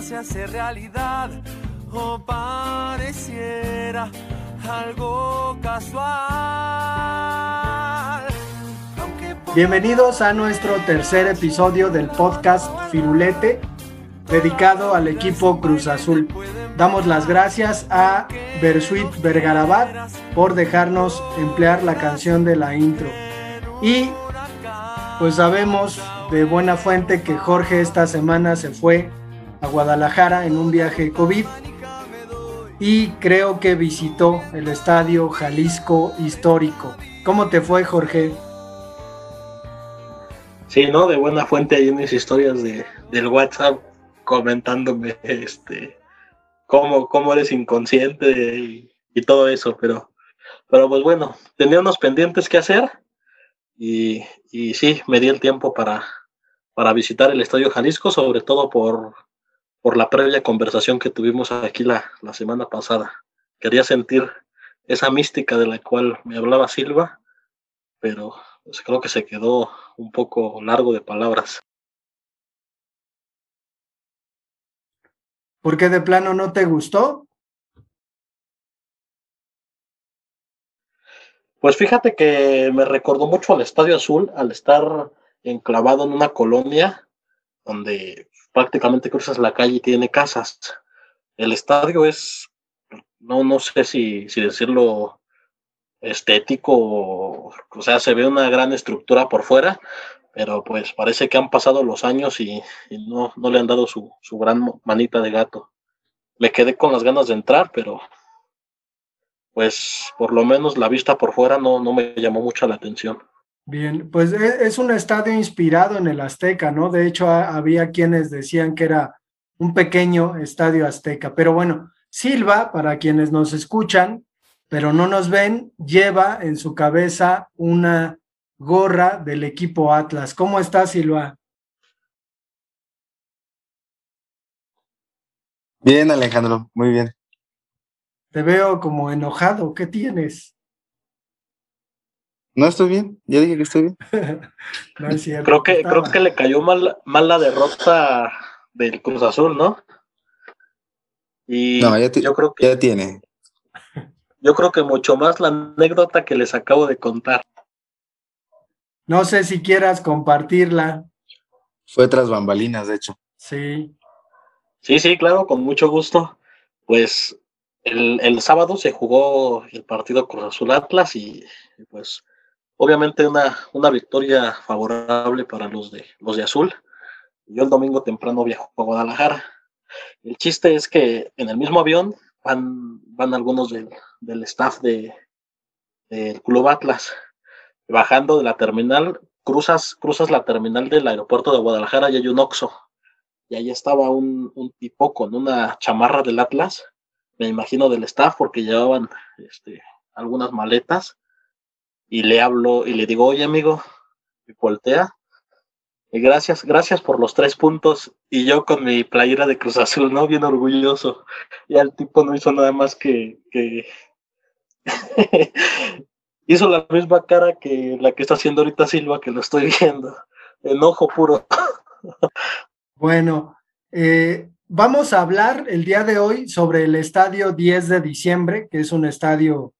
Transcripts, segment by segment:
se hace realidad o pareciera algo casual. Bienvenidos a nuestro tercer episodio del podcast Firulete, dedicado al equipo Cruz Azul. Damos las gracias a Bersuit Vergarabat por dejarnos emplear la canción de la intro. Y pues sabemos de buena fuente que Jorge esta semana se fue a Guadalajara en un viaje COVID y creo que visitó el estadio Jalisco Histórico. ¿Cómo te fue, Jorge? Sí, ¿no? De buena fuente hay unas historias de, del WhatsApp comentándome este cómo, cómo eres inconsciente y, y, todo eso, pero, pero pues bueno, tenía unos pendientes que hacer y, y sí, me di el tiempo para, para visitar el Estadio Jalisco, sobre todo por, por la previa conversación que tuvimos aquí la, la semana pasada. Quería sentir esa mística de la cual me hablaba Silva, pero pues, creo que se quedó un poco largo de palabras. ¿Por qué de plano no te gustó? Pues fíjate que me recordó mucho al Estadio Azul, al estar enclavado en una colonia donde prácticamente cruzas la calle y tiene casas. El estadio es, no, no sé si, si decirlo estético, o, sea, se ve una gran estructura por fuera, pero pues parece que han pasado los años y, y no, no, le han dado su, su, gran manita de gato. Me quedé con las ganas de entrar, pero pues por lo menos la vista por fuera no, no me llamó mucho la atención. Bien, pues e, es un estadio inspirado en el Azteca, ¿no? De hecho, había quienes decían que era un pequeño estadio azteca, pero bueno, Silva, para quienes nos escuchan, pero no nos ven, lleva en su cabeza una gorra del equipo Atlas. ¿Cómo estás, Silva? Bien, Alejandro, muy bien. Te veo como enojado, ¿qué tienes? No estoy bien, ya dije que estoy bien. no es cierto, creo que, creo que le cayó mal, mal la derrota del Cruz Azul, ¿no? Y no, ya, yo creo que ya tiene. Yo creo que mucho más la anécdota que les acabo de contar. No sé si quieras compartirla. Fue tras bambalinas, de hecho. Sí. Sí, sí, claro, con mucho gusto. Pues el, el sábado se jugó el partido Cruz Azul Atlas y, y pues obviamente una, una victoria favorable para los de, los de azul. Yo el domingo temprano viajo a Guadalajara. El chiste es que en el mismo avión van, van algunos del, del staff de, del Club Atlas. Bajando de la terminal, cruzas, cruzas la terminal del aeropuerto de Guadalajara y hay un Oxxo. Y ahí estaba un, un tipo con una chamarra del Atlas, me imagino del staff, porque llevaban este, algunas maletas y le hablo y le digo, oye amigo, y voltea, y gracias, gracias por los tres puntos, y yo con mi playera de Cruz Azul, ¿no? Bien orgulloso, y al tipo no hizo nada más que, que... hizo la misma cara que la que está haciendo ahorita Silva, que lo estoy viendo, enojo puro. bueno, eh, vamos a hablar el día de hoy sobre el estadio 10 de diciembre, que es un estadio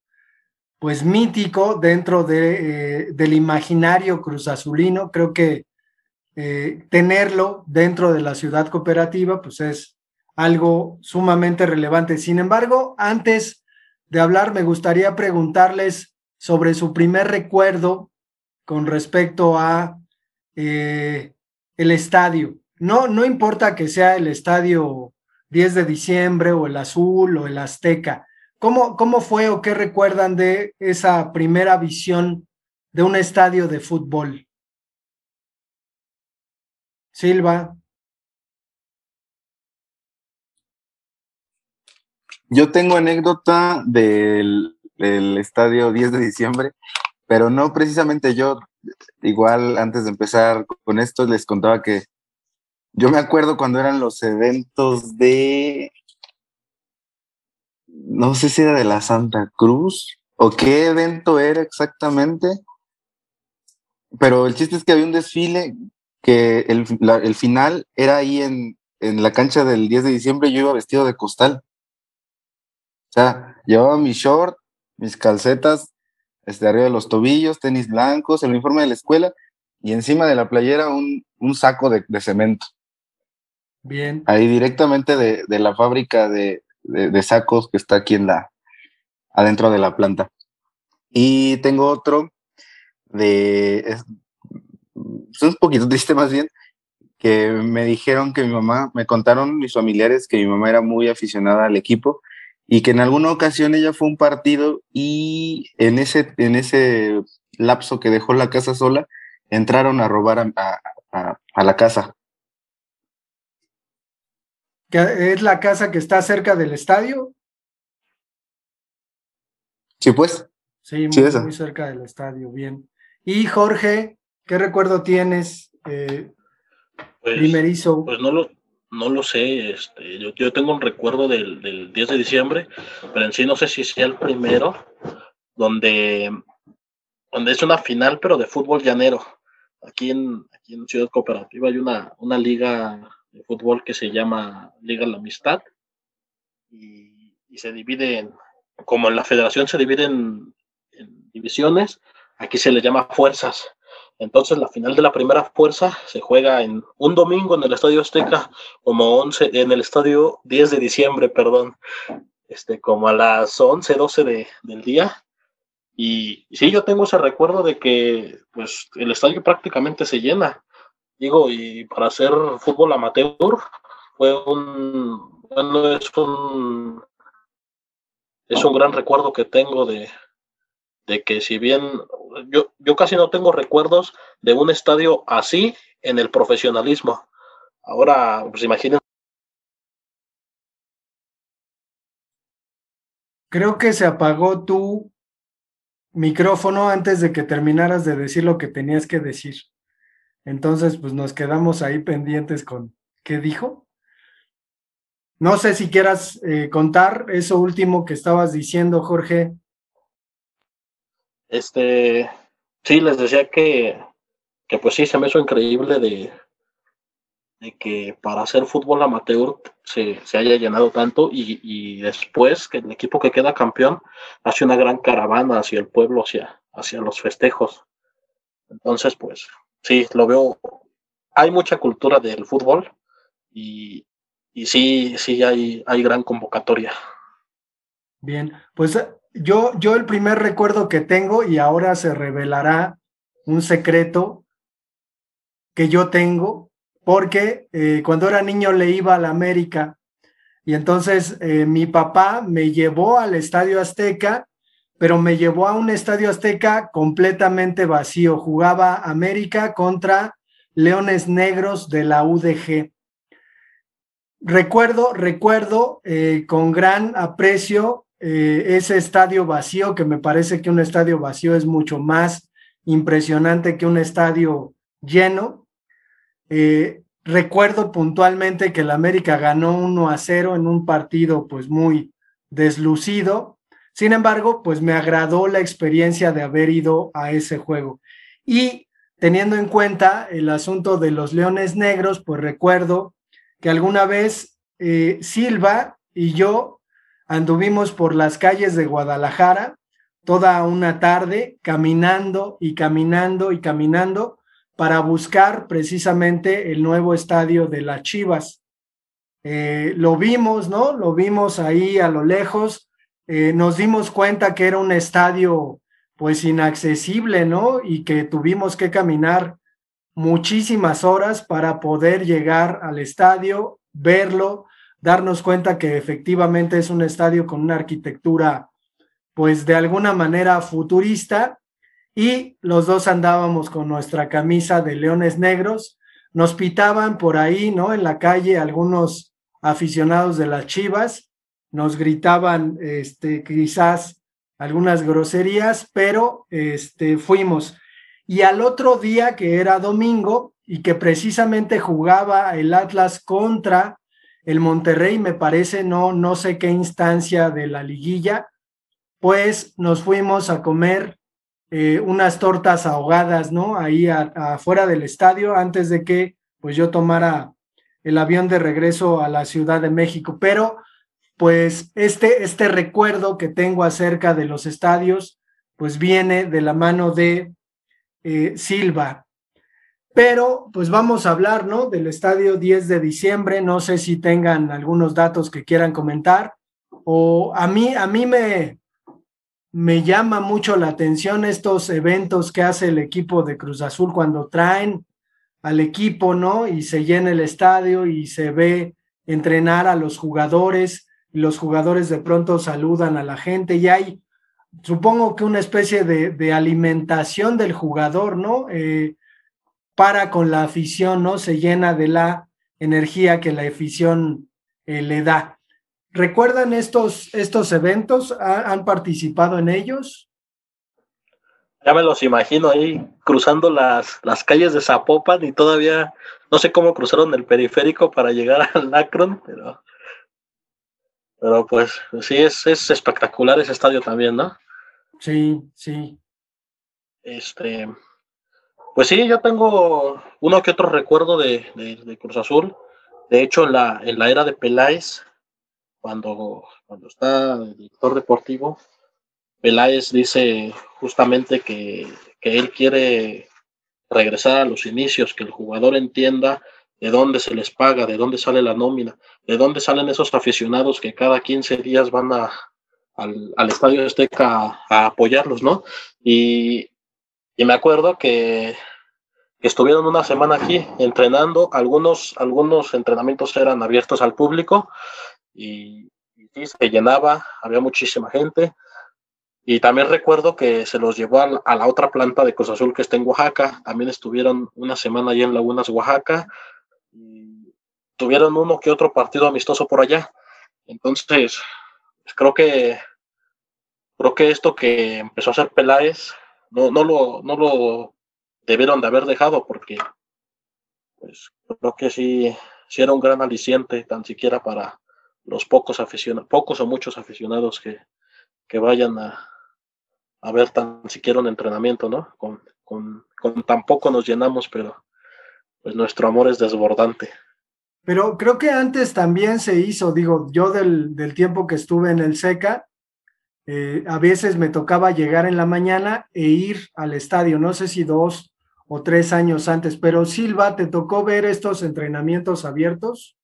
pues mítico dentro de, eh, del imaginario cruzazulino. Creo que eh, tenerlo dentro de la ciudad cooperativa pues es algo sumamente relevante. Sin embargo, antes de hablar, me gustaría preguntarles sobre su primer recuerdo con respecto a eh, el estadio. No, no importa que sea el estadio 10 de diciembre o el azul o el azteca, ¿Cómo, ¿Cómo fue o qué recuerdan de esa primera visión de un estadio de fútbol? Silva. Yo tengo anécdota del, del, estadio 10 de diciembre, pero no precisamente yo. Igual antes de empezar con esto les contaba que yo me acuerdo cuando eran los eventos de no sé si era de la Santa Cruz o qué evento era exactamente, pero el chiste es que había un desfile que el, la, el final era ahí en, en la cancha del 10 de diciembre yo iba vestido de costal. O sea, llevaba mi short, mis calcetas, este, arriba de los tobillos, tenis blancos, el uniforme de la escuela y encima de la playera un, un saco de, cemento. Bien. Ahí directamente de, de la fábrica de, de, sacos que está aquí en la, adentro de la planta. Y tengo otro de, es, un poquito triste más bien, que me dijeron que mi mamá, me contaron mis familiares que mi mamá era muy aficionada al equipo y que en alguna ocasión ella fue a un partido y en ese, en ese lapso que dejó la casa sola, entraron a robar a, a la casa. ¿Es la casa que está cerca del estadio? Sí, pues. Sí, muy, cerca del estadio, bien. Y Jorge, ¿qué recuerdo tienes eh, pues, primerizo? Pues no lo, no lo sé, este, yo, yo tengo un recuerdo del, del, 10 de diciembre, pero en sí no sé si sea el primero, donde, donde es una final, pero de fútbol llanero. Aquí en, aquí en Ciudad Cooperativa hay una, una liga de fútbol que se llama Liga La Amistad y, se divide en, como en la federación se divide en, divisiones, aquí se le llama fuerzas. Entonces la final de la primera fuerza se juega en un domingo en el Estadio Azteca, como 11, en el Estadio 10 de diciembre, perdón, este, como a las 11, 12 de, del día. Y, y sí, yo tengo ese recuerdo de que pues el estadio prácticamente se llena. Digo, y para hacer fútbol amateur fue un, bueno, es un, es un gran recuerdo que tengo de, de que si bien yo, yo casi no tengo recuerdos de un estadio así en el profesionalismo. Ahora, pues imaginen. Creo que se apagó tu micrófono antes de que terminaras de decir lo que tenías que decir. Entonces, pues nos quedamos ahí pendientes con qué dijo. No sé si quieras eh, contar eso último que estabas diciendo, Jorge. Este, sí, les decía que, que pues sí, se me hizo increíble de, de que para hacer fútbol amateur se, se haya llenado tanto y, y, después que el equipo que queda campeón hace una gran caravana hacia el pueblo, hacia, hacia los festejos. Entonces, pues sí, lo veo. Hay mucha cultura del fútbol y, y sí, sí hay, hay gran convocatoria. Bien, pues yo, yo el primer recuerdo que tengo y ahora se revelará un secreto que yo tengo, porque eh, cuando era niño le iba a la América y entonces eh, mi papá me llevó al Estadio Azteca pero me llevó a un estadio azteca completamente vacío. Jugaba América contra Leones Negros de la UDG. Recuerdo, recuerdo eh, con gran aprecio eh, ese estadio vacío, que me parece que un estadio vacío es mucho más impresionante que un estadio lleno. Eh, recuerdo puntualmente que el América ganó 1 a 0 en un partido pues muy deslucido, sin embargo, pues me agradó la experiencia de haber ido a ese juego. Y teniendo en cuenta el asunto de los leones negros, pues recuerdo que alguna vez eh, Silva y yo anduvimos por las calles de Guadalajara toda una tarde caminando y caminando y caminando para buscar precisamente el nuevo estadio de las Chivas. Eh, lo vimos, ¿no? Lo vimos ahí a lo lejos, eh, nos dimos cuenta que era un estadio pues inaccesible, ¿no? Y que tuvimos que caminar muchísimas horas para poder llegar al estadio, verlo, darnos cuenta que efectivamente es un estadio con una arquitectura pues de alguna manera futurista y los dos andábamos con nuestra camisa de leones negros, nos pitaban por ahí, ¿no? En la calle algunos aficionados de las Chivas nos gritaban este, quizás algunas groserías, pero este, fuimos. Y al otro día, que era domingo, y que precisamente jugaba el Atlas contra el Monterrey, me parece, no, no sé qué instancia de la liguilla, pues nos fuimos a comer eh, unas tortas ahogadas, ¿no? Ahí afuera del estadio, antes de que pues yo tomara el avión de regreso a la Ciudad de México, pero pues este, este recuerdo que tengo acerca de los estadios, pues viene de la mano de eh, Silva. Pero pues vamos a hablar, ¿no? Del estadio 10 de diciembre, no sé si tengan algunos datos que quieran comentar, o a mí, a mí me, me llama mucho la atención estos eventos que hace el equipo de Cruz Azul cuando traen al equipo, ¿no? Y se llena el estadio y se ve entrenar a los jugadores los jugadores de pronto saludan a la gente y hay, supongo que una especie de, alimentación del jugador, ¿no? Eh, para con la afición, ¿no? Se llena de la energía que la afición eh, le da. ¿Recuerdan estos, estos eventos? ¿Han participado en ellos? Ya me los imagino ahí cruzando las, las calles de Zapopan y todavía no sé cómo cruzaron el periférico para llegar al Akron, pero, pero pues sí, es, es espectacular ese estadio también, ¿no? Sí, sí. Este, pues sí, yo tengo uno que otro recuerdo de, de, Cruz Azul. De hecho, en la, en la era de Peláez, cuando, cuando está el director deportivo, Peláez dice justamente que, él quiere regresar a los inicios, que el jugador entienda de dónde se les paga, de dónde sale la nómina, de dónde salen esos aficionados que cada 15 días van a, al, Estadio Azteca a, apoyarlos, ¿no? Y, me acuerdo que, estuvieron una semana aquí entrenando, algunos, algunos entrenamientos eran abiertos al público y, y se llenaba, había muchísima gente, y también recuerdo que se los llevó a la, otra planta de Cruz Azul que está en Oaxaca. También estuvieron una semana allí en Lagunas, Oaxaca. Y tuvieron uno que otro partido amistoso por allá. Entonces, pues creo que creo que esto que empezó a hacer Peláez no, no, lo, no lo debieron de haber dejado porque pues creo que sí, sí era un gran aliciente tan siquiera para los pocos aficionados, pocos o muchos aficionados que, que vayan a, a ver tan siquiera un entrenamiento, ¿no? Con, con, con tan poco nos llenamos, pero pues nuestro amor es desbordante. Pero creo que antes también se hizo, digo, yo del, tiempo que estuve en el SECA, eh, a veces me tocaba llegar en la mañana e ir al estadio, no sé si dos o tres años antes, pero Silva, ¿te tocó ver estos entrenamientos abiertos?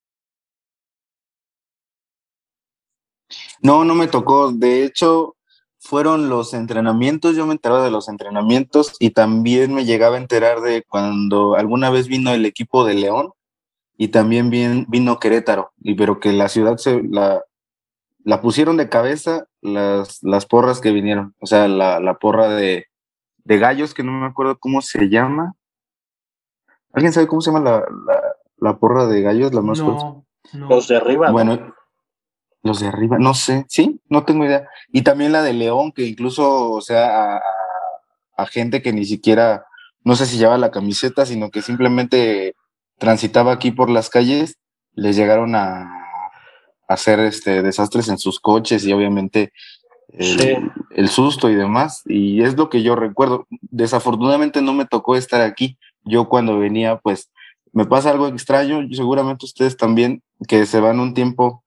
No, no me tocó. De hecho, fueron los entrenamientos, yo me enteraba de los entrenamientos y también me llegaba a enterar de cuando alguna vez vino el equipo de León y también vino Querétaro, y pero que la ciudad se la, la pusieron de cabeza las, las porras que vinieron, o sea, la, la porra de, de, gallos, que no me acuerdo cómo se llama. ¿Alguien sabe cómo se llama la, la, porra de gallos? La más no, Los de arriba. Bueno, los de arriba, no sé, sí, no tengo idea. Y también la de León, que incluso, o sea, a, gente que ni siquiera, no sé si llevaba la camiseta, sino que simplemente transitaba aquí por las calles, les llegaron a, hacer este desastres en sus coches y obviamente el, el, susto y demás. Y es lo que yo recuerdo. Desafortunadamente no me tocó estar aquí. Yo cuando venía, pues me pasa algo extraño, y seguramente ustedes también, que se van un tiempo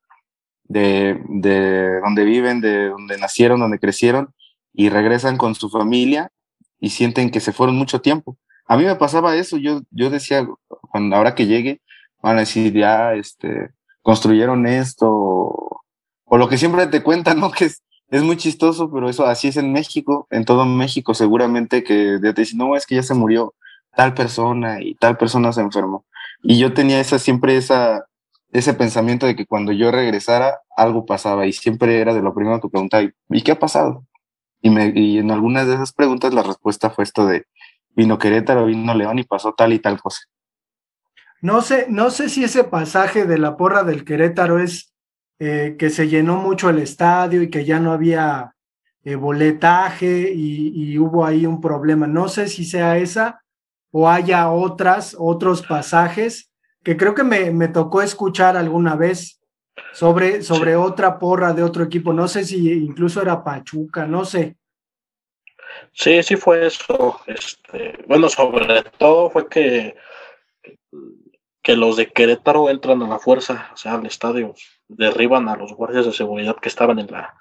de, de donde viven, de donde nacieron, donde crecieron, y regresan con su familia y sienten que se fueron mucho tiempo. A mí me pasaba eso, yo, yo decía, cuando ahora que llegue, van a decir, ya, este, construyeron esto, o, lo que siempre te cuentan, ¿no? Que es, es muy chistoso, pero eso así es en México, en todo México seguramente que te dicen, no, es que ya se murió tal persona y tal persona se enfermó. Y yo tenía esa, siempre esa, ese pensamiento de que cuando yo regresara algo pasaba y siempre era de lo primero que preguntaba, ¿y qué ha pasado? Y, me, y en algunas de esas preguntas la respuesta fue esto de vino Querétaro, vino León y pasó tal y tal cosa. No sé, no sé si ese pasaje de la porra del Querétaro es eh, que se llenó mucho el estadio y que ya no había eh, boletaje y, y, hubo ahí un problema. No sé si sea esa o haya otras, otros pasajes que creo que me, me tocó escuchar alguna vez sobre, sobre otra porra de otro equipo. No sé si incluso era Pachuca, no sé. Sí, sí fue eso. Este, bueno, sobre todo fue que, que los de Querétaro entran a la fuerza, o sea, al estadio, derriban a los guardias de seguridad que estaban en la,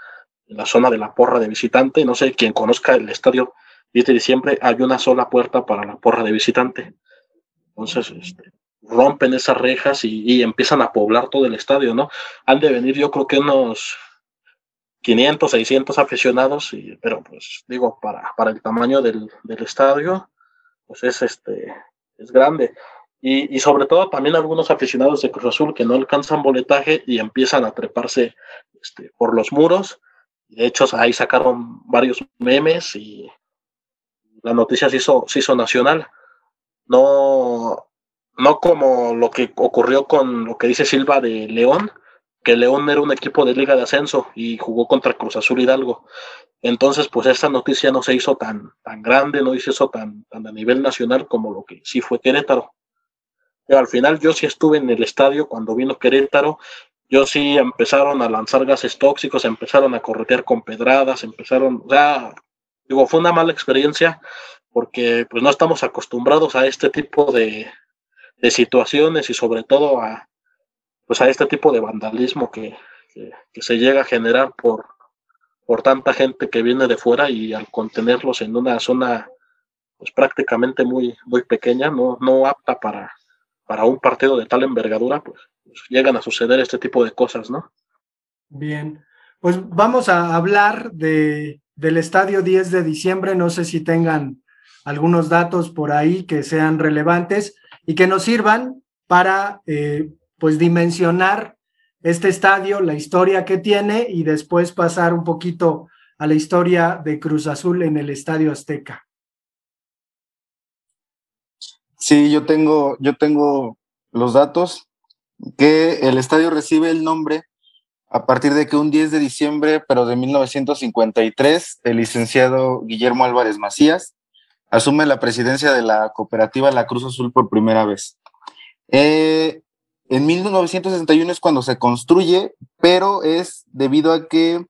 en la zona de la porra de visitante. No sé, quien conozca el estadio 10 de diciembre, hay una sola puerta para la porra de visitante. Entonces, este, rompen esas rejas y, empiezan a poblar todo el estadio, ¿no? Han de venir, yo creo que unos 500, 600 aficionados, y, pero pues digo, para, para el tamaño del, del estadio, pues es, este, es grande. Y, y, sobre todo también algunos aficionados de Cruz Azul que no alcanzan boletaje y empiezan a treparse este, por los muros. De hecho, ahí sacaron varios memes y la noticia se hizo, se hizo nacional. No, no como lo que ocurrió con lo que dice Silva de León, que León era un equipo de liga de ascenso y jugó contra Cruz Azul Hidalgo. Entonces, pues esta noticia no se hizo tan, tan grande, no se hizo tan, tan a nivel nacional como lo que sí fue Querétaro. Pero al final yo sí estuve en el estadio cuando vino Querétaro, yo sí empezaron a lanzar gases tóxicos, empezaron a corretear con pedradas, empezaron, o sea, digo, fue una mala experiencia porque pues no estamos acostumbrados a este tipo de, de situaciones y sobre todo a, pues a este tipo de vandalismo que, que, se llega a generar por, por tanta gente que viene de fuera y al contenerlos en una zona pues prácticamente muy, muy pequeña, no, no apta para, para un partido de tal envergadura, pues, pues llegan a suceder este tipo de cosas, ¿no? Bien, pues vamos a hablar de, del estadio 10 de diciembre, no sé si tengan algunos datos por ahí que sean relevantes y que nos sirvan para eh, pues dimensionar este estadio, la historia que tiene y después pasar un poquito a la historia de Cruz Azul en el Estadio Azteca. Sí, yo tengo, yo tengo los datos que el estadio recibe el nombre a partir de que un 10 de diciembre, pero de 1953, el licenciado Guillermo Álvarez Macías asume la presidencia de la cooperativa La Cruz Azul por primera vez. Eh, en 1961 es cuando se construye, pero es debido a que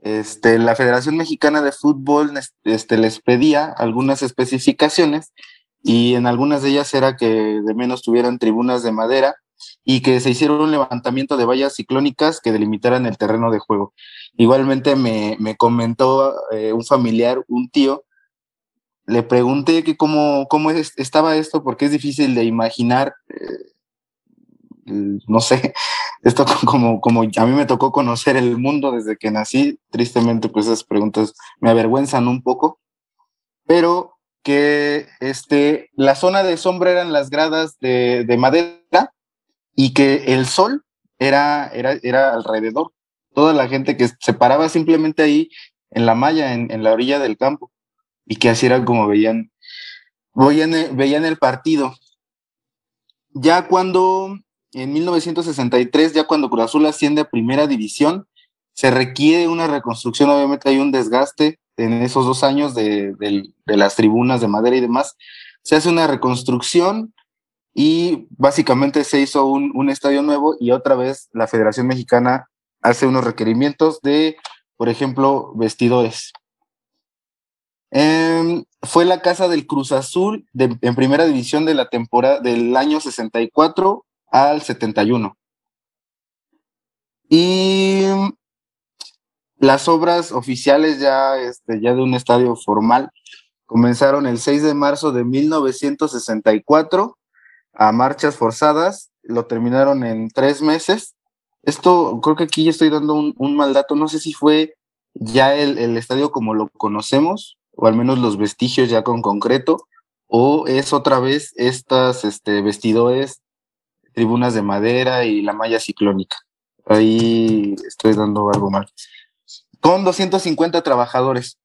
este, la Federación Mexicana de Fútbol este, les pedía algunas especificaciones y en algunas de ellas era que de menos tuvieran tribunas de madera y que se hiciera un levantamiento de vallas ciclónicas que delimitaran el terreno de juego. Igualmente me, comentó eh, un familiar, un tío, le pregunté que cómo, cómo estaba esto, porque es difícil de imaginar, eh, no sé, esto como, como a mí me tocó conocer el mundo desde que nací, tristemente pues esas preguntas me avergüenzan un poco, pero que este, la zona de sombra eran las gradas de, madera y que el sol era, era, era alrededor. Toda la gente que se paraba simplemente ahí en la malla, en la orilla del campo y que así era como veían, veían, veían el partido. Ya cuando, en 1963, ya cuando Cruz Azul asciende a primera división, se requiere una reconstrucción, obviamente hay un desgaste en esos dos años de, las tribunas de madera y demás. Se hace una reconstrucción y básicamente se hizo un, un estadio nuevo y otra vez la Federación Mexicana hace unos requerimientos de, por ejemplo, vestidores. Em, fue la casa del Cruz Azul en primera división de la temporada del año 64 al 71. Y las obras oficiales ya, este, ya de un estadio formal comenzaron el 6 de marzo de 1964 a marchas forzadas, lo terminaron en tres meses. Esto, creo que aquí ya estoy dando un, mal dato, no sé si fue ya el, el estadio como lo conocemos, o al menos los vestigios ya con concreto, o es otra vez estas este, vestidores, tribunas de madera y la malla ciclónica. Ahí estoy dando algo mal. Con 250 trabajadores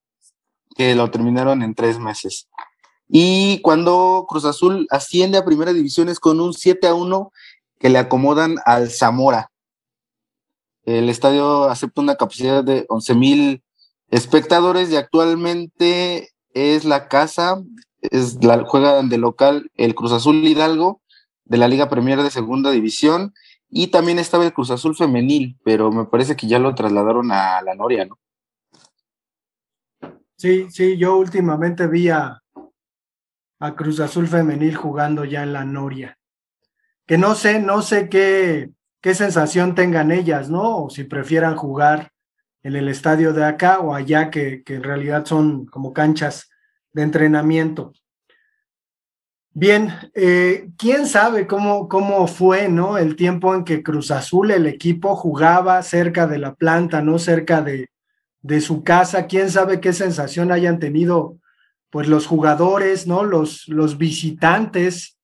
que lo terminaron en tres meses. Y cuando Cruz Azul asciende a primera división es con un 7 a 1 que le acomodan al Zamora. El estadio acepta una capacidad de 11 mil espectadores y actualmente es la casa, es la, juegan de local el Cruz Azul Hidalgo de la Liga Premier de Segunda División y también estaba el Cruz Azul Femenil, pero me parece que ya lo trasladaron a la Noria, ¿no? Sí, sí, yo últimamente vi a, a Cruz Azul Femenil jugando ya en la Noria. que no sé, no sé qué, qué sensación tengan ellas, ¿no? O si prefieran jugar en el estadio de acá o allá, que, que en realidad son como canchas de entrenamiento. Bien, eh, quién sabe cómo, cómo fue, ¿no? El tiempo en que Cruz Azul, el equipo, jugaba cerca de la planta, no cerca de, de su casa. Quién sabe qué sensación hayan tenido, pues los jugadores, ¿no? Los, los visitantes,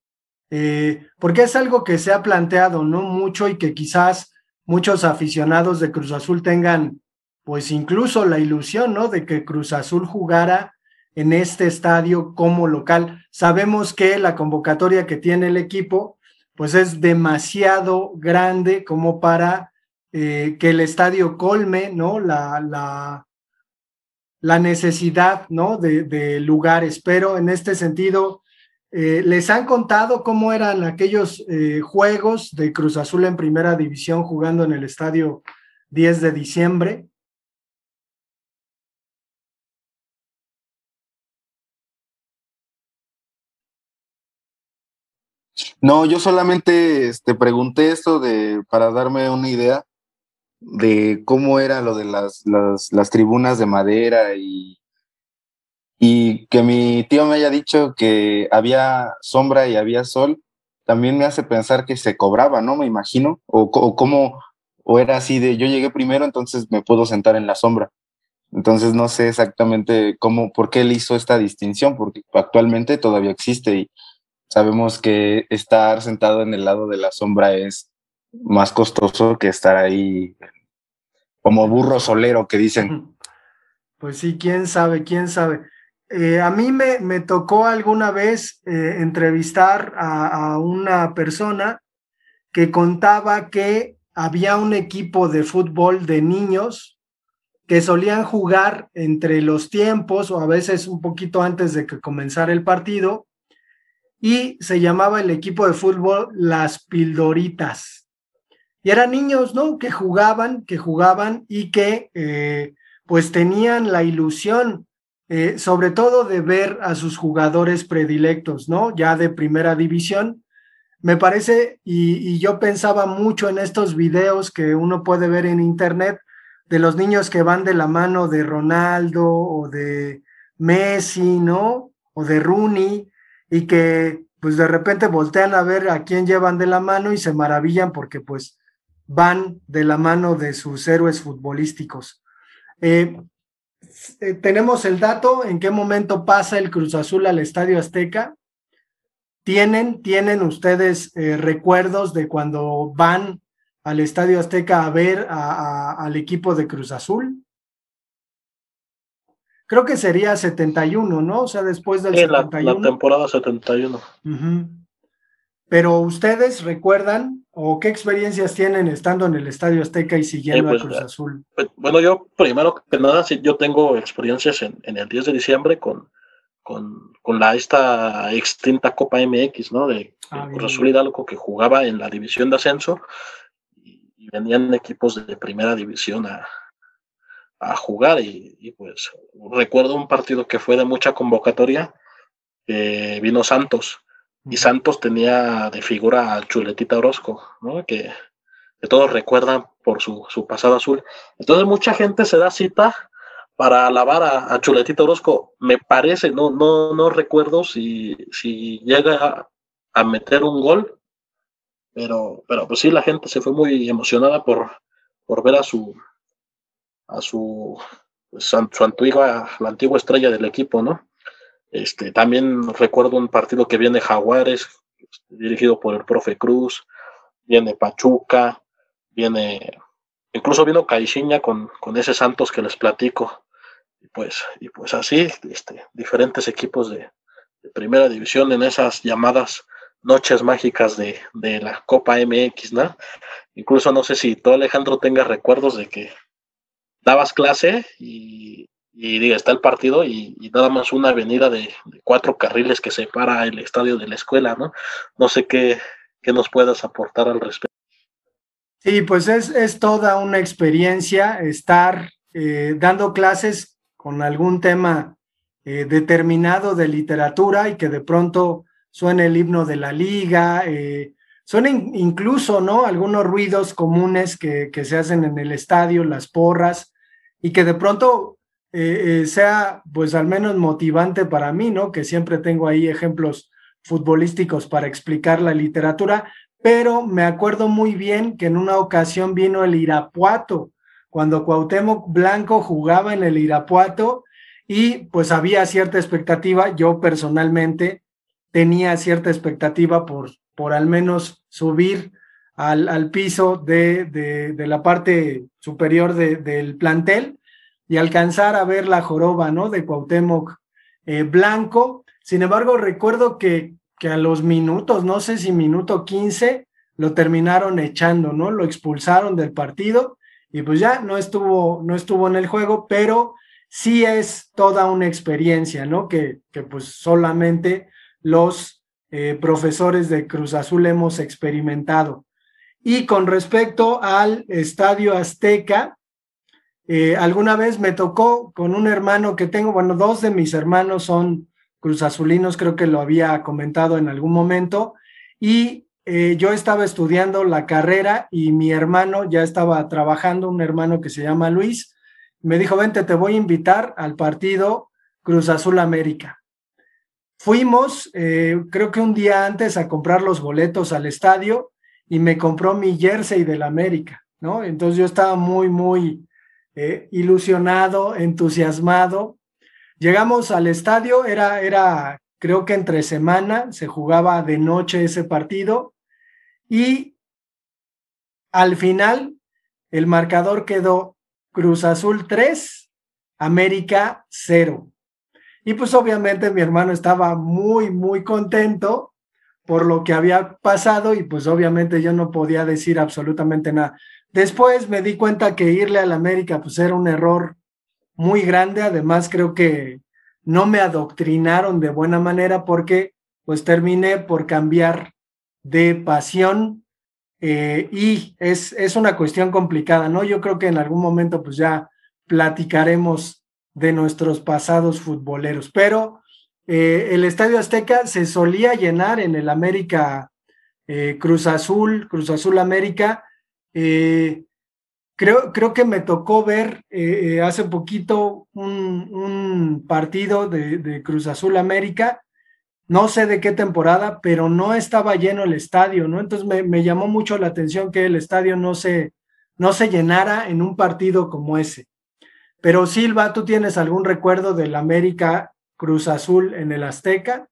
eh, porque es algo que se ha planteado, ¿no? Mucho y que quizás muchos aficionados de Cruz Azul tengan, pues incluso la ilusión, ¿no? De que Cruz Azul jugara en este estadio como local. Sabemos que la convocatoria que tiene el equipo, pues es demasiado grande como para eh, que el estadio colme, ¿no? La, la, la necesidad, ¿no? De, lugares. Pero en este sentido, eh, ¿les han contado cómo eran aquellos eh, juegos de Cruz Azul en primera división jugando en el estadio 10 de diciembre? No, yo solamente este, pregunté esto de, para darme una idea de cómo era lo de las, las, las tribunas de madera y, y que mi tío me haya dicho que había sombra y había sol, también me hace pensar que se cobraba, ¿no? Me imagino, o, o cómo, o era así de yo llegué primero, entonces me puedo sentar en la sombra. Entonces no sé exactamente cómo, por qué él hizo esta distinción, porque actualmente todavía existe y Sabemos que estar sentado en el lado de la sombra es más costoso que estar ahí como burro solero que dicen. Pues sí, quién sabe, quién sabe. Eh, a mí me, me, tocó alguna vez eh, entrevistar a, a, una persona que contaba que había un equipo de fútbol de niños que solían jugar entre los tiempos o a veces un poquito antes de que comenzara el partido y se llamaba el equipo de fútbol Las Pildoritas. Y eran niños, ¿no? Que jugaban, que jugaban y que eh, pues tenían la ilusión, eh, sobre todo de ver a sus jugadores predilectos, ¿no? Ya de primera división. Me parece, y, y yo pensaba mucho en estos videos que uno puede ver en internet, de los niños que van de la mano de Ronaldo o de Messi, ¿no? O de Rooney, y que pues de repente voltean a ver a quién llevan de la mano y se maravillan porque pues van de la mano de sus héroes futbolísticos. Eh, eh, tenemos el dato en qué momento pasa el Cruz Azul al Estadio Azteca. ¿Tienen, tienen ustedes eh, recuerdos de cuando van al Estadio Azteca a ver al equipo de Cruz Azul? Creo que sería 71, ¿no? O sea, después del 71. La, temporada 71. Pero ustedes recuerdan o qué experiencias tienen estando en el Estadio Azteca y siguiendo a pues, Cruz Azul? Pues, bueno, yo primero que nada, sí, yo tengo experiencias en, el 10 de diciembre con, con, con, la esta extinta Copa MX, ¿no? De, ah, Cruz Azul Hidalgo que jugaba en la división de ascenso y, y venían equipos de primera división a, a jugar y, pues recuerdo un partido que fue de mucha convocatoria, vino Santos y Santos tenía de figura a Chuletita Orozco, ¿no? que, todos recuerdan por su, su, pasado azul. Entonces mucha gente se da cita para alabar a, Chuletita Orozco. Me parece, no, no, no recuerdo si, si llega a, meter un gol, pero, pero pues sí, la gente se fue muy emocionada por, por ver a su, a su, pues, su antigua, la antigua estrella del equipo, ¿no? Este, también recuerdo un partido que viene Jaguares, dirigido por el profe Cruz, viene Pachuca, viene, incluso vino Caixinha con, con ese Santos que les platico. Y pues, y pues así, este, diferentes equipos de, de primera división en esas llamadas noches mágicas de, de, la Copa MX, ¿no? Incluso no sé si tú, Alejandro, tengas recuerdos de que dabas clase y, y está el partido y, nada más una avenida de, cuatro carriles que separa el estadio de la escuela, ¿no? No sé qué, qué nos puedas aportar al respecto. Sí, pues es, es toda una experiencia estar eh, dando clases con algún tema eh, determinado de literatura y que de pronto suene el himno de la liga, eh, son incluso, ¿no? Algunos ruidos comunes que, se hacen en el estadio, las porras, y que de pronto eh, eh, sea, pues al menos motivante para mí, ¿no? Que siempre tengo ahí ejemplos futbolísticos para explicar la literatura, pero me acuerdo muy bien que en una ocasión vino el Irapuato, cuando Cuauhtémoc Blanco jugaba en el Irapuato y pues había cierta expectativa, yo personalmente tenía cierta expectativa por, por al menos subir al, piso de, de, la parte superior del plantel y alcanzar a ver la joroba, ¿no? De Cuauhtémoc eh, Blanco. Sin embargo, recuerdo que, que a los minutos, no sé si minuto 15, lo terminaron echando, ¿no? Lo expulsaron del partido y pues ya no estuvo, no estuvo en el juego, pero sí es toda una experiencia, ¿no? Que, que pues solamente los eh, profesores de Cruz Azul hemos experimentado. Y con respecto al Estadio Azteca, eh, alguna vez me tocó con un hermano que tengo, bueno, dos de mis hermanos son Cruz Azulinos, creo que lo había comentado en algún momento, y eh, yo estaba estudiando la carrera y mi hermano ya estaba trabajando, un hermano que se llama Luis, me dijo, vente, te voy a invitar al partido Cruz Azul América. Fuimos, eh, creo que un día antes, a comprar los boletos al estadio y me compró mi jersey del América, ¿no? Entonces yo estaba muy, muy eh, ilusionado, entusiasmado. Llegamos al estadio, era, era, creo que entre semana, se jugaba de noche ese partido y al final el marcador quedó Cruz Azul 3, América 0. Y pues obviamente mi hermano estaba muy, muy contento por lo que había pasado y pues obviamente yo no podía decir absolutamente nada. Después me di cuenta que irle a la América pues era un error muy grande, además creo que no me adoctrinaron de buena manera porque pues terminé por cambiar de pasión eh, y es, es una cuestión complicada, ¿no? Yo creo que en algún momento pues ya platicaremos de nuestros pasados futboleros. Pero eh, el Estadio Azteca se solía llenar en el América eh, Cruz Azul, Cruz Azul América. Eh, creo, creo que me tocó ver hace poquito un, partido de, Cruz Azul América. No sé de qué temporada, pero no estaba lleno el estadio, ¿no? Entonces me, me llamó mucho la atención que el estadio no se, no se llenara en un partido como ese. Pero Silva, ¿tú tienes algún recuerdo del América Cruz Azul en el Azteca?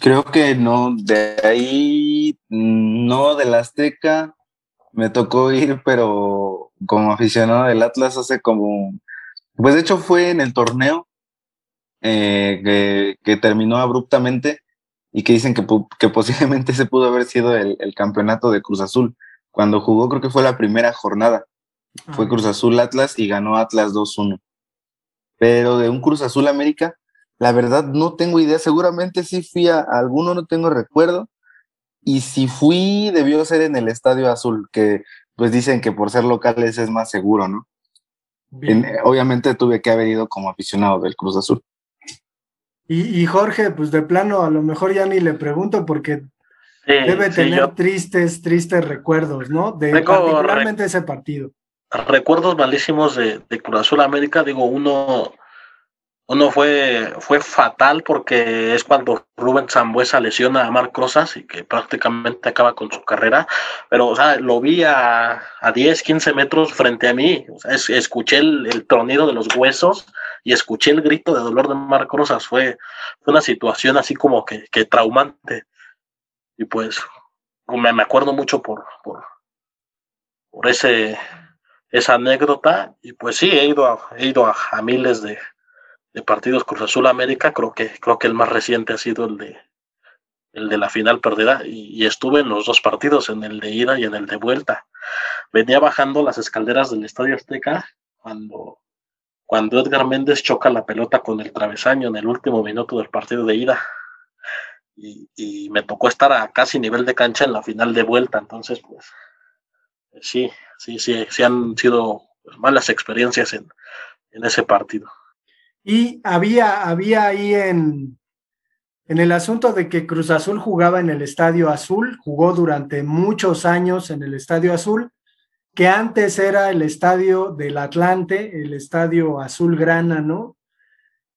Creo que no, de ahí, no del Azteca, me tocó ir, pero como aficionado del Atlas hace como, pues de hecho fue en el torneo eh, que, terminó abruptamente y que dicen que, que posiblemente se pudo haber sido el, el, campeonato de Cruz Azul. Cuando jugó creo que fue la primera jornada. Fue Cruz Azul Atlas y ganó Atlas 2-1. Pero de un Cruz Azul América, la verdad no tengo idea. Seguramente sí fui a alguno, no tengo recuerdo. Y si fui, debió ser en el Estadio Azul, que pues dicen que por ser locales es más seguro, ¿no? obviamente tuve que haber ido como aficionado del Cruz Azul. Y, Jorge, pues de plano, a lo mejor ya ni le pregunto porque debe tener tristes, tristes recuerdos, ¿no? De particularmente ese partido recuerdos malísimos de, de Cruz Azul América, digo, uno, uno fue, fue fatal porque es cuando Rubén Zambuesa lesiona a Marc Rosas y que prácticamente acaba con su carrera, pero o sea, lo vi a, a 10, 15 metros frente a mí, escuché el, tronido de los huesos y escuché el grito de dolor de Marc Rosas, fue, fue una situación así como que, que traumante. Y pues me, me acuerdo mucho por, por, por ese, esa anécdota y pues sí, he ido a, he ido a, miles de, partidos Cruz Azul América, creo que, creo que el más reciente ha sido el de, el de la final perdida y, estuve en los dos partidos, en el de ida y en el de vuelta. Venía bajando las escaleras del Estadio Azteca cuando, cuando Edgar Méndez choca la pelota con el travesaño en el último minuto del partido de ida. Y, y me tocó estar a casi nivel de cancha en la final de vuelta, entonces pues sí, sí, sí, sí han sido malas experiencias en, ese partido. Y había, había ahí en, en el asunto de que Cruz Azul jugaba en el Estadio Azul, jugó durante muchos años en el Estadio Azul, que antes era el Estadio del Atlante, el Estadio Azul Grana, ¿no?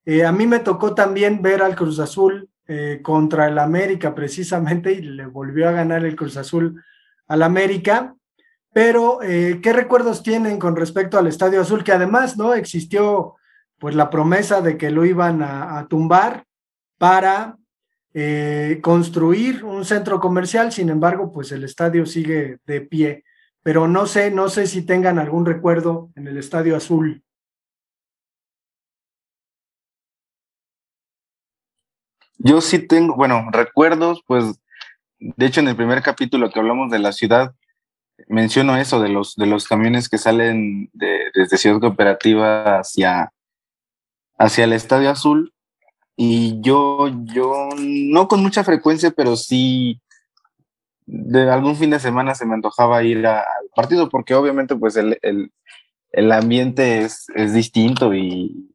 Eh, a mí me tocó también ver al Cruz Azul eh, contra el América precisamente y le volvió a ganar el Cruz Azul al América. Pero, eh, ¿qué recuerdos tienen con respecto al Estadio Azul? Que además, ¿no? Existió pues la promesa de que lo iban a tumbar para eh, construir un centro comercial, sin embargo, pues el estadio sigue de pie. Pero no sé, no sé si tengan algún recuerdo en el Estadio Azul. Yo sí tengo, bueno, recuerdos, pues, de hecho en el primer capítulo que hablamos de la ciudad, menciono eso de los, de los camiones que salen desde Ciudad Cooperativa hacia, hacia el Estadio Azul y yo, yo, no con mucha frecuencia, pero sí de algún fin de semana se me antojaba ir al partido, porque obviamente pues el, el, ambiente es, es distinto y,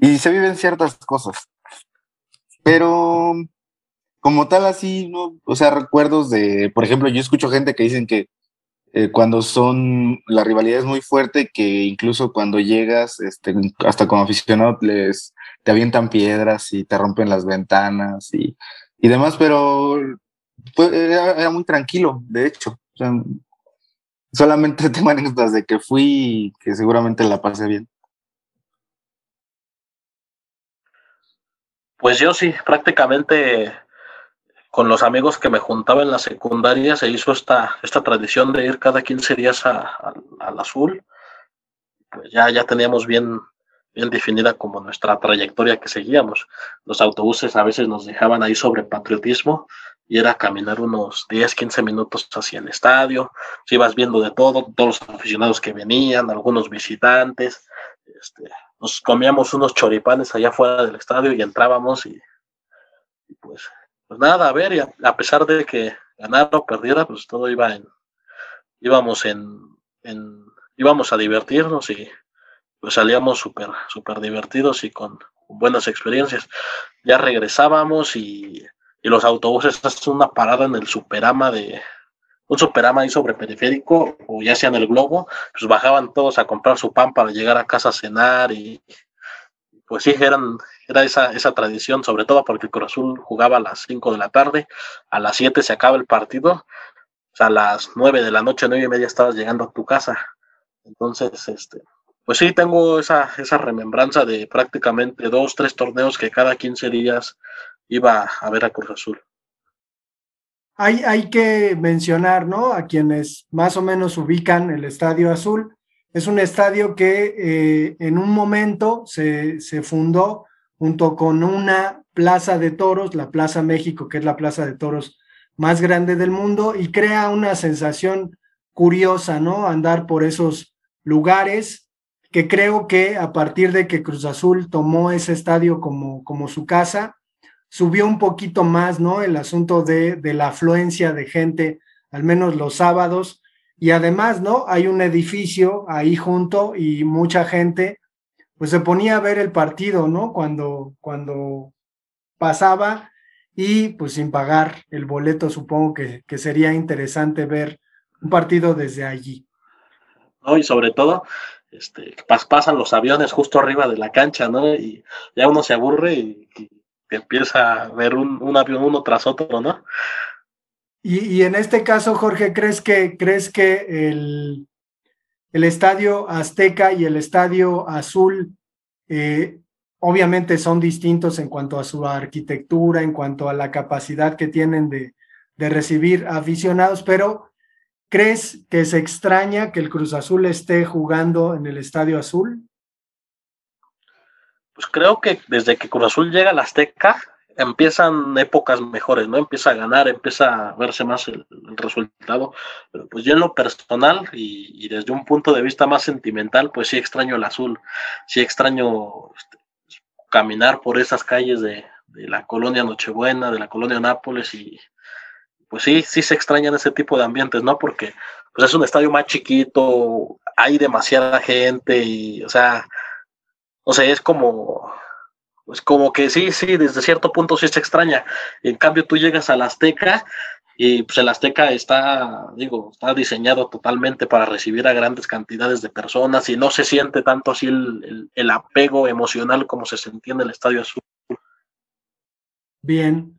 y, se viven ciertas cosas. Pero como tal así, no, o sea, recuerdos de, por ejemplo, yo escucho gente que dicen que eh, cuando son, la rivalidad es muy fuerte, que incluso cuando llegas, este, hasta como aficionado, les, te avientan piedras y te rompen las ventanas y, y demás, pero era, muy tranquilo, de hecho. solamente tengo anécdotas de que fui y que seguramente la pasé bien. Pues yo sí, prácticamente con los amigos que me juntaba en la secundaria se hizo esta, esta tradición de ir cada 15 días al azul. Pues ya, ya teníamos bien, bien definida como nuestra trayectoria que seguíamos. Los autobuses a veces nos dejaban ahí sobre patriotismo y era caminar unos 10, 15 minutos hacia el estadio. Si ibas viendo de todo, todos los aficionados que venían, algunos visitantes. Este, nos comíamos unos choripanes allá fuera del estadio y entrábamos y, pues, pues nada, a ver, y a, pesar de que ganara o perdiera, pues todo iba en, íbamos en, íbamos a divertirnos y pues salíamos súper, súper divertidos y con, buenas experiencias. Ya regresábamos y, los autobuses hacen una parada en el superama de, un superama ahí sobre periférico o ya sea en el globo, pues bajaban todos a comprar su pan para llegar a casa a cenar y pues sí, eran, era esa, esa tradición, sobre todo porque el Cruz Azul jugaba a las 5 de la tarde, a las 7 se acaba el partido, o sea, a las 9 de la noche, nueve y media estabas llegando a tu casa. Entonces, este, pues sí, tengo esa, esa remembranza de prácticamente dos, tres torneos que cada 15 días iba a ver a Cruz Azul. Hay, hay que mencionar, ¿no? A quienes más o menos ubican el Estadio Azul. Es un estadio que eh, en un momento se, se fundó junto con una plaza de toros, la Plaza México, que es la plaza de toros más grande del mundo, y crea una sensación curiosa, ¿no? Andar por esos lugares que creo que a partir de que Cruz Azul tomó ese estadio como, como su casa, subió un poquito más, ¿no? El asunto de, de la afluencia de gente, al menos los sábados, y además, ¿no? Hay un edificio ahí junto y mucha gente, pues se ponía a ver el partido, ¿no? Cuando, cuando pasaba y pues sin pagar el boleto, supongo que, que sería interesante ver un partido desde allí. No, y sobre todo, este, pasan los aviones justo arriba de la cancha, ¿no? Y ya uno se aburre y, empieza a ver un, avión uno tras otro, ¿no? Y, en este caso, Jorge, ¿crees que, crees que el, el estadio Azteca y el estadio Azul eh, obviamente son distintos en cuanto a su arquitectura, en cuanto a la capacidad que tienen de, de recibir aficionados, pero ¿Crees que se extraña que el Cruz Azul esté jugando en el Estadio Azul? Pues creo que desde que Cruz Azul llega a la Azteca empiezan épocas mejores, ¿no? Empieza a ganar, empieza a verse más el, resultado. Pero pues yo en lo personal y, desde un punto de vista más sentimental, pues sí extraño el azul, sí extraño este, caminar por esas calles de, la colonia Nochebuena, de la colonia Nápoles y, pues sí, sí se extrañan ese tipo de ambientes, ¿no? Porque pues es un estadio más chiquito, hay demasiada gente y, o sea, o sea, es como, pues como que sí, sí, desde cierto punto sí se extraña. En cambio, tú llegas a la Azteca y pues el Azteca está, digo, está diseñado totalmente para recibir a grandes cantidades de personas y no se siente tanto así el, el apego emocional como se sentía en el Estadio Azul. Bien,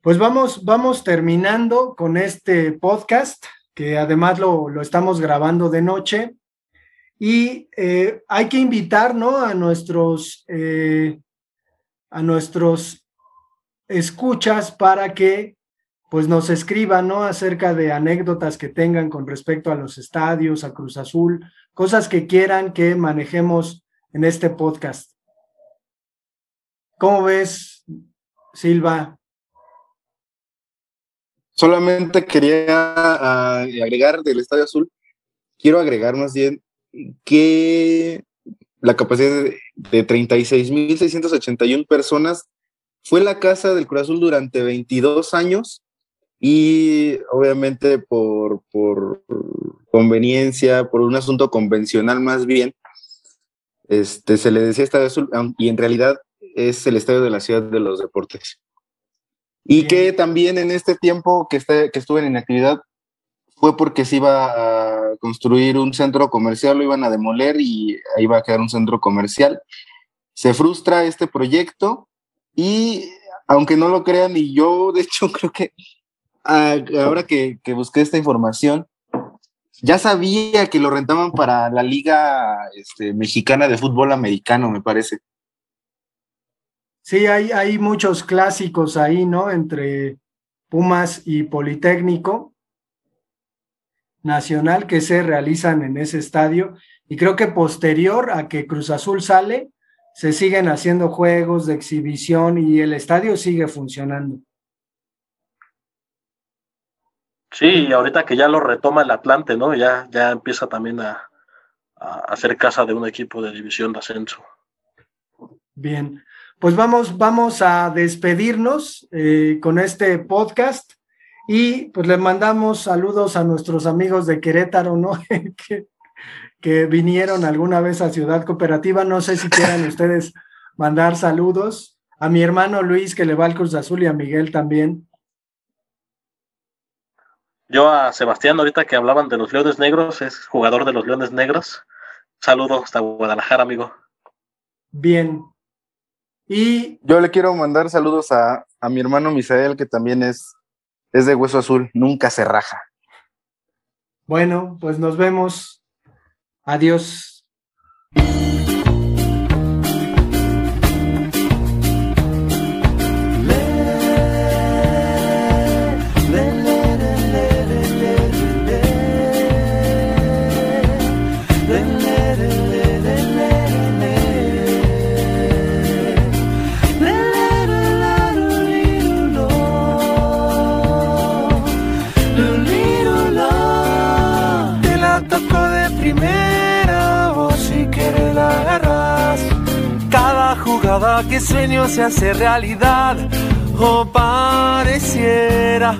pues vamos, vamos terminando con este podcast, que además lo, lo estamos grabando de noche. Y eh, hay que invitar, ¿no? A nuestros, eh, a nuestros escuchas para que pues nos escriban, ¿no? Acerca de anécdotas que tengan con respecto a los estadios, a Cruz Azul, cosas que quieran que manejemos en este podcast. ¿Cómo ves, Silva? Solamente quería uh, agregar del Estadio Azul, quiero agregar más bien que la capacidad de, de 36.681 personas fue la casa del Cruz Azul durante 22 años y obviamente por, por conveniencia, por un asunto convencional más bien, este, se le decía Estadio Azul y en realidad es el Estadio de la Ciudad de los Deportes. Y que también en este tiempo que, este, que estuve en actividad fue porque se iba a construir un centro comercial, lo iban a demoler y ahí va a quedar un centro comercial. Se frustra este proyecto y aunque no lo crean, y yo de hecho creo que ahora que, que busqué esta información, ya sabía que lo rentaban para la Liga este, Mexicana de Fútbol Americano, me parece. Sí, hay, hay muchos clásicos ahí, ¿no? Entre Pumas y Politécnico Nacional que se realizan en ese estadio. Y creo que posterior a que Cruz Azul sale, se siguen haciendo juegos de exhibición y el estadio sigue funcionando. Sí, y ahorita que ya lo retoma el Atlante, ¿no? Ya, ya empieza también a, a hacer casa de un equipo de división de ascenso. Bien, pues vamos, vamos a despedirnos eh, con este podcast y pues le mandamos saludos a nuestros amigos de Querétaro, ¿no? que, que vinieron alguna vez a Ciudad Cooperativa. No sé si quieran ustedes mandar saludos. A mi hermano Luis, que le va al Cruz Azul, y a Miguel también. Yo a Sebastián, ahorita que hablaban de los Leones Negros, es jugador de los Leones Negros. Saludo hasta Guadalajara, amigo. Bien, y yo le quiero mandar saludos a, a mi hermano Misael, que también es, es de hueso azul, nunca se raja. Bueno, pues nos vemos. Adiós. Sueño se hace realidad o pareciera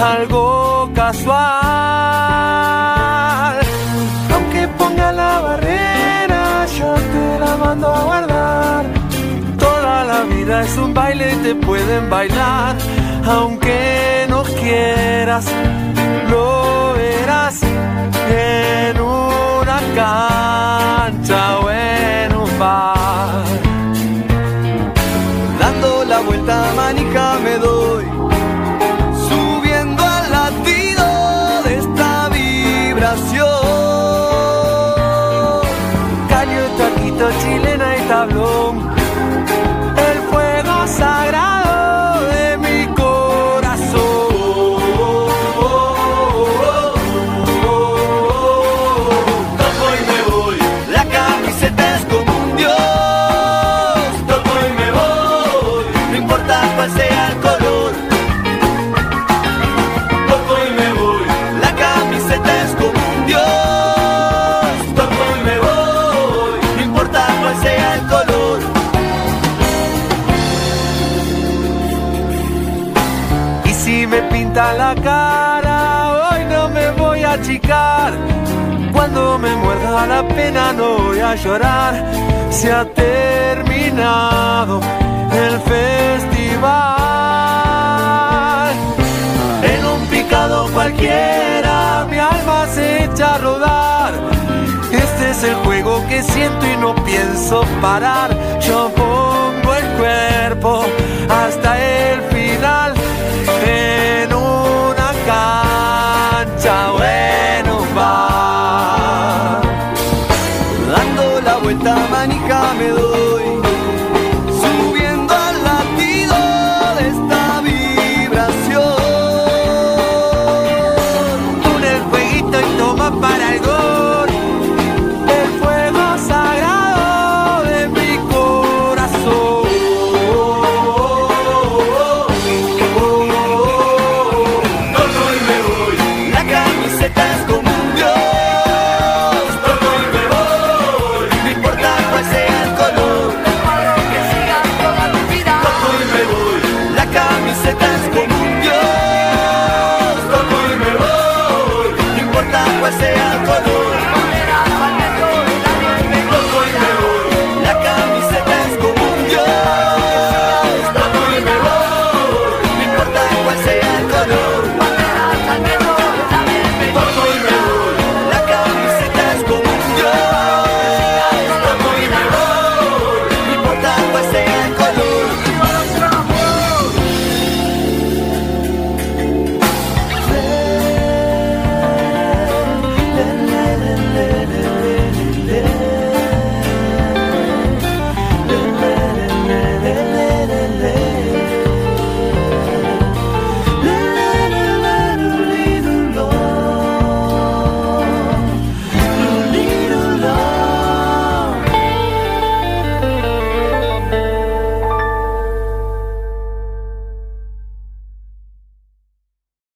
algo casual. Aunque ponga la barrera, yo te la mando a guardar. Toda la vida es un baile, te pueden bailar. Aunque no quieras, lo verás en una cancha o en un bar vuelta llorar. Se ha terminado el festival. En un picado cualquiera mi alma se echa a rodar. Este es el juego que siento y no pienso parar. Yo pongo el cuerpo hasta el final